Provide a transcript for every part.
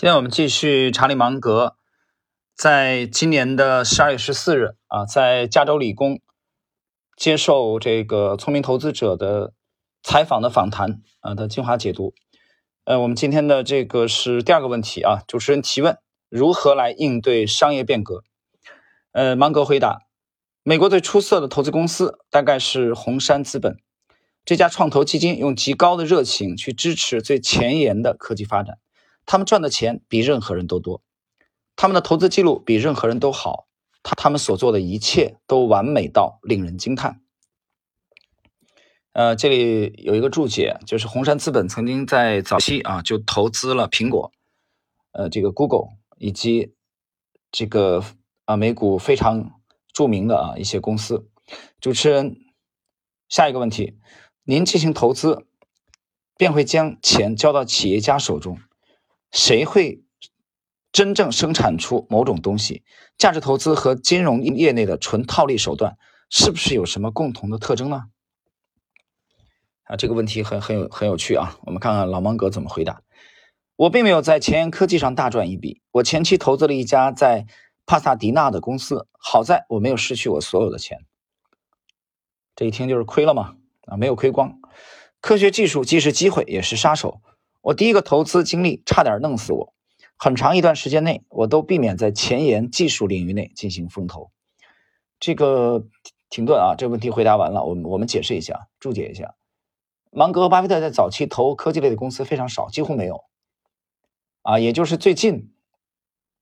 今天我们继续查理芒格在今年的十二月十四日啊，在加州理工接受这个聪明投资者的采访的访谈啊的精华解读。呃，我们今天的这个是第二个问题啊，主持人提问：如何来应对商业变革？呃，芒格回答：美国最出色的投资公司大概是红杉资本，这家创投基金用极高的热情去支持最前沿的科技发展。他们赚的钱比任何人都多，他们的投资记录比任何人都好，他他们所做的一切都完美到令人惊叹。呃，这里有一个注解，就是红杉资本曾经在早期啊就投资了苹果，呃，这个 Google 以及这个啊美股非常著名的啊一些公司。主持人，下一个问题，您进行投资，便会将钱交到企业家手中。谁会真正生产出某种东西？价值投资和金融业内的纯套利手段是不是有什么共同的特征呢？啊，这个问题很很有很有趣啊！我们看看老芒格怎么回答。我并没有在前沿科技上大赚一笔，我前期投资了一家在帕萨迪纳的公司，好在我没有失去我所有的钱。这一听就是亏了嘛？啊，没有亏光。科学技术既是机会，也是杀手。我第一个投资经历差点弄死我，很长一段时间内，我都避免在前沿技术领域内进行风投。这个停顿啊，这个问题回答完了，我们我们解释一下，注解一下。芒格和巴菲特在早期投科技类的公司非常少，几乎没有。啊，也就是最近，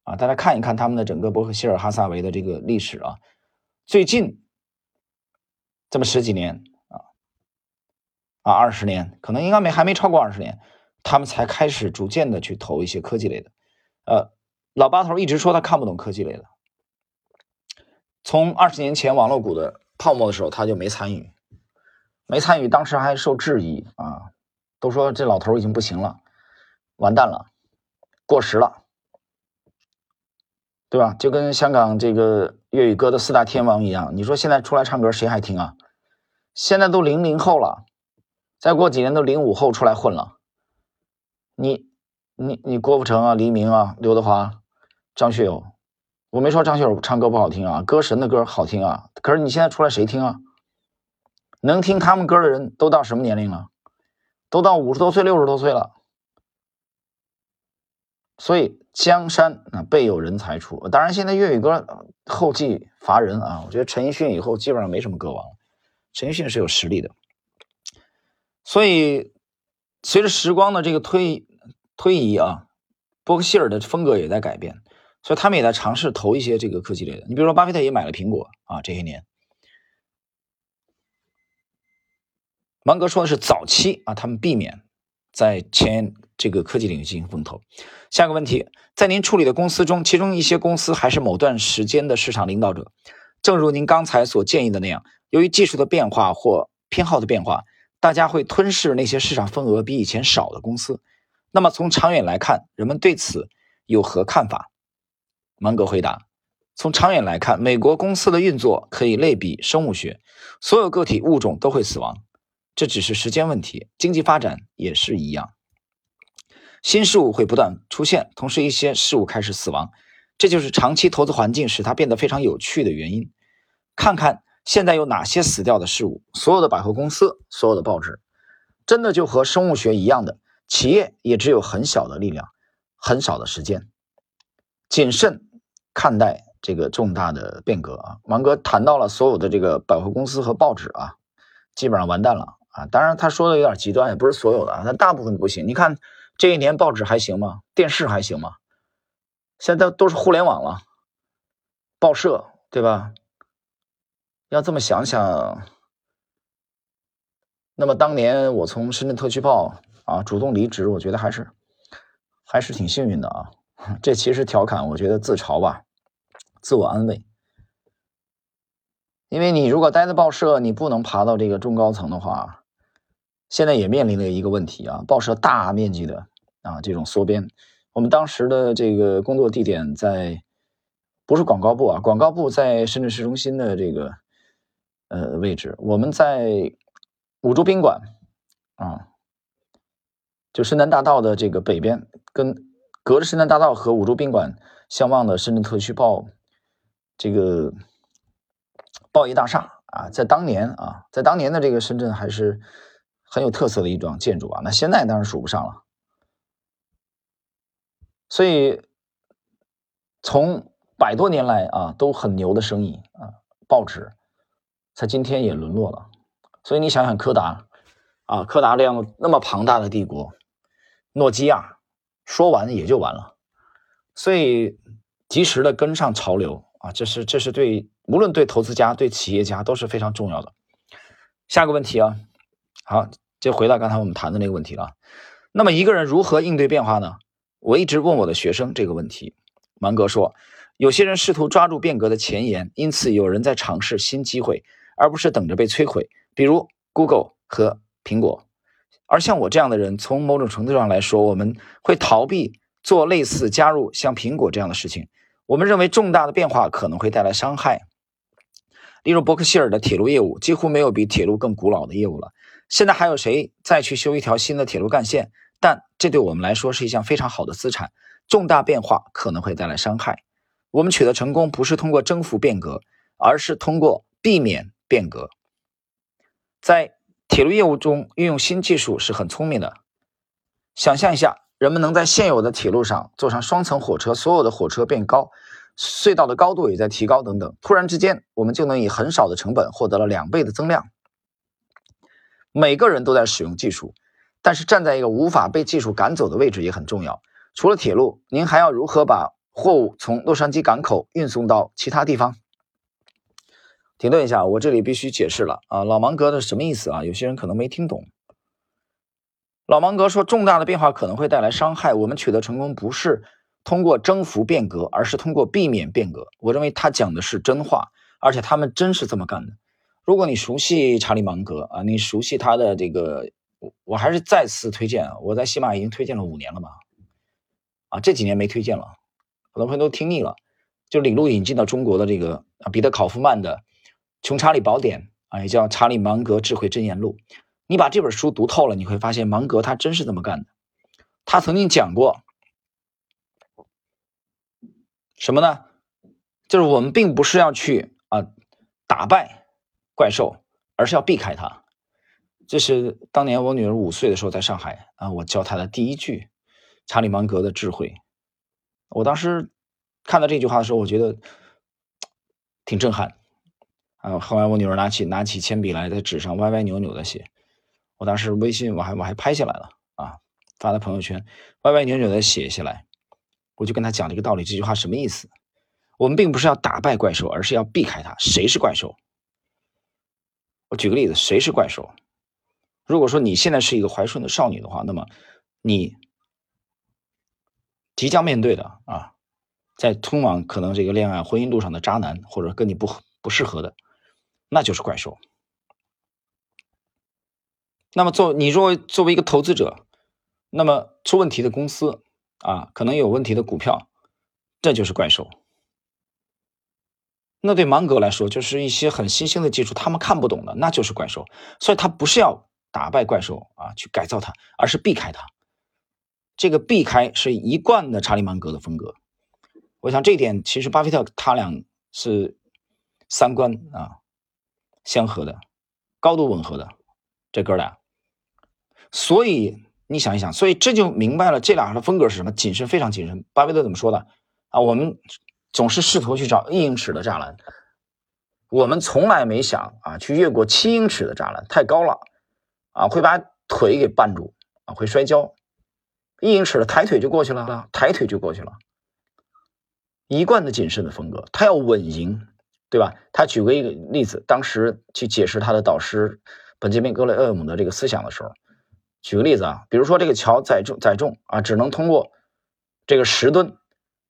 啊，大家看一看他们的整个伯克希尔哈萨维的这个历史啊，最近这么十几年啊，啊，二十年，可能应该没还没超过二十年。他们才开始逐渐的去投一些科技类的，呃，老八头一直说他看不懂科技类的，从二十年前网络股的泡沫的时候他就没参与，没参与，当时还受质疑啊，都说这老头已经不行了，完蛋了，过时了，对吧？就跟香港这个粤语歌的四大天王一样，你说现在出来唱歌谁还听啊？现在都零零后了，再过几年都零五后出来混了。你，你，你郭富城啊，黎明啊，刘德华，张学友，我没说张学友唱歌不好听啊，歌神的歌好听啊。可是你现在出来谁听啊？能听他们歌的人都到什么年龄了？都到五十多岁、六十多岁了。所以江山啊，辈有人才出。当然，现在粤语歌后继乏人啊。我觉得陈奕迅以后基本上没什么歌王。陈奕迅是有实力的，所以随着时光的这个推。推移啊，伯克希尔的风格也在改变，所以他们也在尝试投一些这个科技类的。你比如说，巴菲特也买了苹果啊，这些年。芒格说的是早期啊，他们避免在前这个科技领域进行风投。下个问题，在您处理的公司中，其中一些公司还是某段时间的市场领导者，正如您刚才所建议的那样，由于技术的变化或偏好的变化，大家会吞噬那些市场份额比以前少的公司。那么从长远来看，人们对此有何看法？芒格回答：从长远来看，美国公司的运作可以类比生物学，所有个体物种都会死亡，这只是时间问题。经济发展也是一样，新事物会不断出现，同时一些事物开始死亡，这就是长期投资环境使它变得非常有趣的原因。看看现在有哪些死掉的事物？所有的百货公司，所有的报纸，真的就和生物学一样的。企业也只有很小的力量，很少的时间，谨慎看待这个重大的变革啊！芒格谈到了所有的这个百货公司和报纸啊，基本上完蛋了啊！当然他说的有点极端，也不是所有的啊，但大部分不行。你看这一年报纸还行吗？电视还行吗？现在都是互联网了，报社对吧？要这么想想，那么当年我从深圳特区报。啊，主动离职，我觉得还是还是挺幸运的啊。这其实调侃，我觉得自嘲吧，自我安慰。因为你如果待在报社，你不能爬到这个中高层的话，现在也面临了一个问题啊，报社大面积的啊这种缩编。我们当时的这个工作地点在不是广告部啊，广告部在深圳市中心的这个呃位置，我们在五洲宾馆啊。就深南大道的这个北边，跟隔着深南大道和五洲宾馆相望的深圳特区报这个报业大厦啊，在当年啊，在当年的这个深圳还是很有特色的一幢建筑啊。那现在当然数不上了。所以从百多年来啊都很牛的生意啊，报纸他今天也沦落了。所以你想想柯达啊，柯达这样那么庞大的帝国，诺基亚说完也就完了。所以及时的跟上潮流啊，这是这是对无论对投资家对企业家都是非常重要的。下个问题啊，好，就回到刚才我们谈的那个问题了。那么一个人如何应对变化呢？我一直问我的学生这个问题。芒格说，有些人试图抓住变革的前沿，因此有人在尝试新机会，而不是等着被摧毁。比如 Google 和苹果，而像我这样的人，从某种程度上来说，我们会逃避做类似加入像苹果这样的事情。我们认为重大的变化可能会带来伤害。例如伯克希尔的铁路业务几乎没有比铁路更古老的业务了。现在还有谁再去修一条新的铁路干线？但这对我们来说是一项非常好的资产。重大变化可能会带来伤害。我们取得成功不是通过征服变革，而是通过避免变革。在铁路业务中运用新技术是很聪明的。想象一下，人们能在现有的铁路上坐上双层火车，所有的火车变高，隧道的高度也在提高，等等。突然之间，我们就能以很少的成本获得了两倍的增量。每个人都在使用技术，但是站在一个无法被技术赶走的位置也很重要。除了铁路，您还要如何把货物从洛杉矶港口运送到其他地方？停顿一下，我这里必须解释了啊，老芒格的什么意思啊？有些人可能没听懂。老芒格说，重大的变化可能会带来伤害。我们取得成功不是通过征服变革，而是通过避免变革。我认为他讲的是真话，而且他们真是这么干的。如果你熟悉查理芒格啊，你熟悉他的这个，我还是再次推荐啊，我在喜马已经推荐了五年了吧，啊，这几年没推荐了，很多朋友都听腻了。就领路引进到中国的这个啊，彼得考夫曼的。《穷查理宝典》啊，也叫《查理芒格智慧箴言录》。你把这本书读透了，你会发现芒格他真是这么干的。他曾经讲过什么呢？就是我们并不是要去啊打败怪兽，而是要避开它。这是当年我女儿五岁的时候在上海啊，我教她的第一句查理芒格的智慧。我当时看到这句话的时候，我觉得挺震撼。啊！后来我女儿拿起拿起铅笔来，在纸上歪歪扭扭的写。我当时微信我还我还拍下来了啊，发在朋友圈，歪歪扭扭的写下来。我就跟他讲这个道理，这句话什么意思？我们并不是要打败怪兽，而是要避开它。谁是怪兽？我举个例子，谁是怪兽？如果说你现在是一个怀顺的少女的话，那么你即将面对的啊，在通往可能这个恋爱婚姻路上的渣男，或者跟你不不适合的。那就是怪兽。那么，做你若作为一个投资者，那么出问题的公司啊，可能有问题的股票，这就是怪兽。那对芒格来说，就是一些很新兴的技术，他们看不懂的，那就是怪兽。所以，他不是要打败怪兽啊，去改造它，而是避开它。这个避开是一贯的查理芒格的风格。我想这一点，其实巴菲特他俩是三观啊。相合的，高度吻合的，这哥俩，所以你想一想，所以这就明白了这俩人的风格是什么？谨慎，非常谨慎。巴菲特怎么说的啊？我们总是试图去找一英尺的栅栏，我们从来没想啊去越过七英尺的栅栏，太高了啊，会把腿给绊住啊，会摔跤。一英尺的抬腿就过去了，抬腿就过去了。一贯的谨慎的风格，他要稳赢。对吧？他举过一个例子，当时去解释他的导师本杰明·格雷厄姆的这个思想的时候，举个例子啊，比如说这个桥载重载重啊，只能通过这个十吨，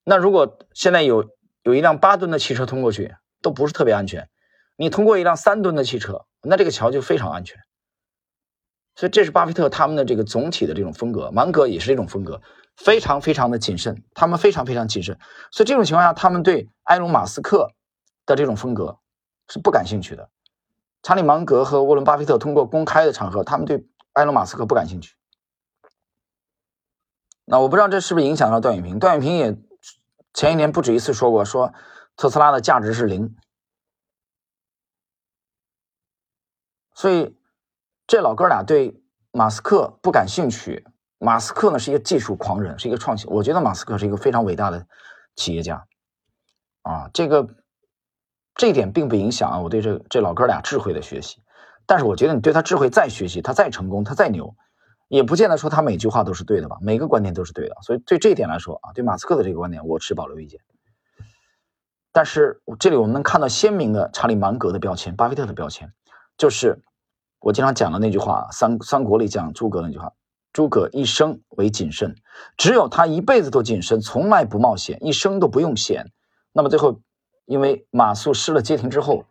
那如果现在有有一辆八吨的汽车通过去，都不是特别安全。你通过一辆三吨的汽车，那这个桥就非常安全。所以这是巴菲特他们的这个总体的这种风格，芒格也是这种风格，非常非常的谨慎，他们非常非常谨慎。所以这种情况下，他们对埃隆·马斯克。的这种风格是不感兴趣的。查理芒格和沃伦巴菲特通过公开的场合，他们对埃隆马斯克不感兴趣。那我不知道这是不是影响到段永平？段永平也前一年不止一次说过，说特斯拉的价值是零。所以这老哥俩对马斯克不感兴趣。马斯克呢是一个技术狂人，是一个创新。我觉得马斯克是一个非常伟大的企业家啊。这个这一点并不影响啊我对这这老哥俩智慧的学习。但是我觉得你对他智慧再学习，他再成功，他再牛，也不见得说他每句话都是对的吧？每个观点都是对的。所以对这一点来说啊，对马斯克的这个观点，我持保留意见。但是这里我们能看到鲜明的查理芒格的标签，巴菲特的标签，就是我经常讲的那句话，三三国里讲诸葛那句话：诸葛一生为谨慎，只有他一辈子都谨慎，从来不冒险，一生都不用险。那么最后，因为马谡失了街亭之后。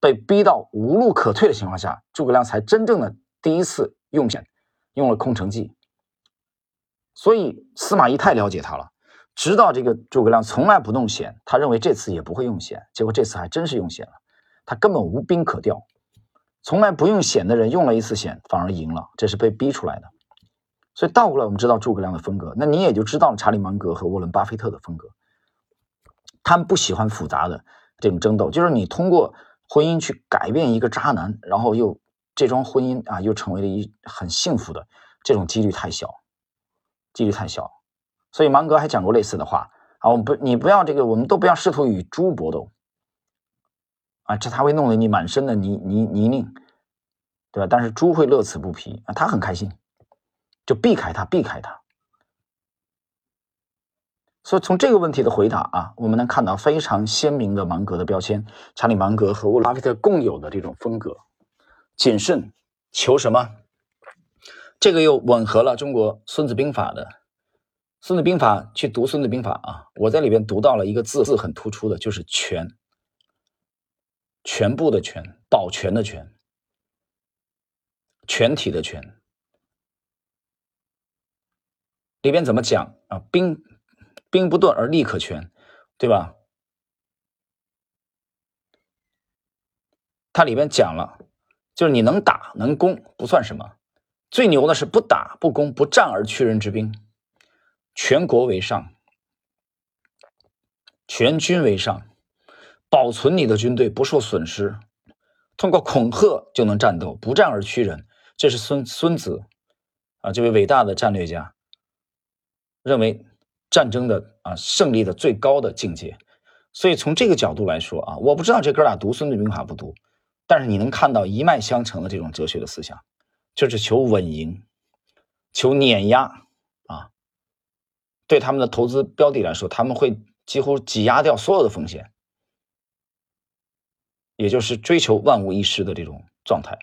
被逼到无路可退的情况下，诸葛亮才真正的第一次用险，用了空城计。所以司马懿太了解他了，知道这个诸葛亮从来不弄险，他认为这次也不会用险，结果这次还真是用险了。他根本无兵可调，从来不用险的人用了一次险反而赢了，这是被逼出来的。所以倒过来，我们知道诸葛亮的风格，那你也就知道了查理芒格和沃伦巴菲特的风格。他们不喜欢复杂的这种争斗，就是你通过。婚姻去改变一个渣男，然后又这桩婚姻啊，又成为了一很幸福的，这种几率太小，几率太小。所以芒格还讲过类似的话啊，我们不，你不要这个，我们都不要试图与猪搏斗啊，这他会弄得你满身的泥泥泥泞，对吧？但是猪会乐此不疲啊，他很开心，就避开他，避开他。所以从这个问题的回答啊，我们能看到非常鲜明的芒格的标签，查理芒格和沃伦巴菲特共有的这种风格，谨慎，求什么？这个又吻合了中国《孙子兵法》的《孙子兵法》，去读《孙子兵法》啊，我在里边读到了一个字，字很突出的，就是“全”，全部的“全”，保全的“全”，全体的“全”。里边怎么讲啊？兵。兵不盾而利可全，对吧？它里边讲了，就是你能打能攻不算什么，最牛的是不打不攻不战而屈人之兵，全国为上，全军为上，保存你的军队不受损失，通过恐吓就能战斗，不战而屈人。这是孙孙子啊，这位伟大的战略家认为。战争的啊胜利的最高的境界，所以从这个角度来说啊，我不知道这哥俩读《孙子兵法》不读，但是你能看到一脉相承的这种哲学的思想，就是求稳赢，求碾压啊。对他们的投资标的来说，他们会几乎挤压掉所有的风险，也就是追求万无一失的这种状态。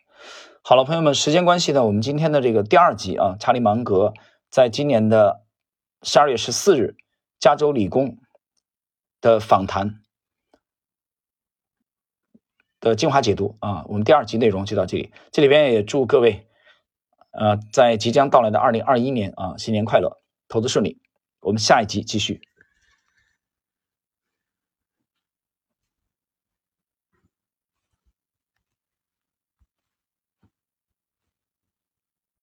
好了，朋友们，时间关系呢，我们今天的这个第二集啊，查理芒格在今年的。十二月十四日，加州理工的访谈的精华解读啊，我们第二集内容就到这里。这里边也祝各位，呃，在即将到来的二零二一年啊，新年快乐，投资顺利。我们下一集继续。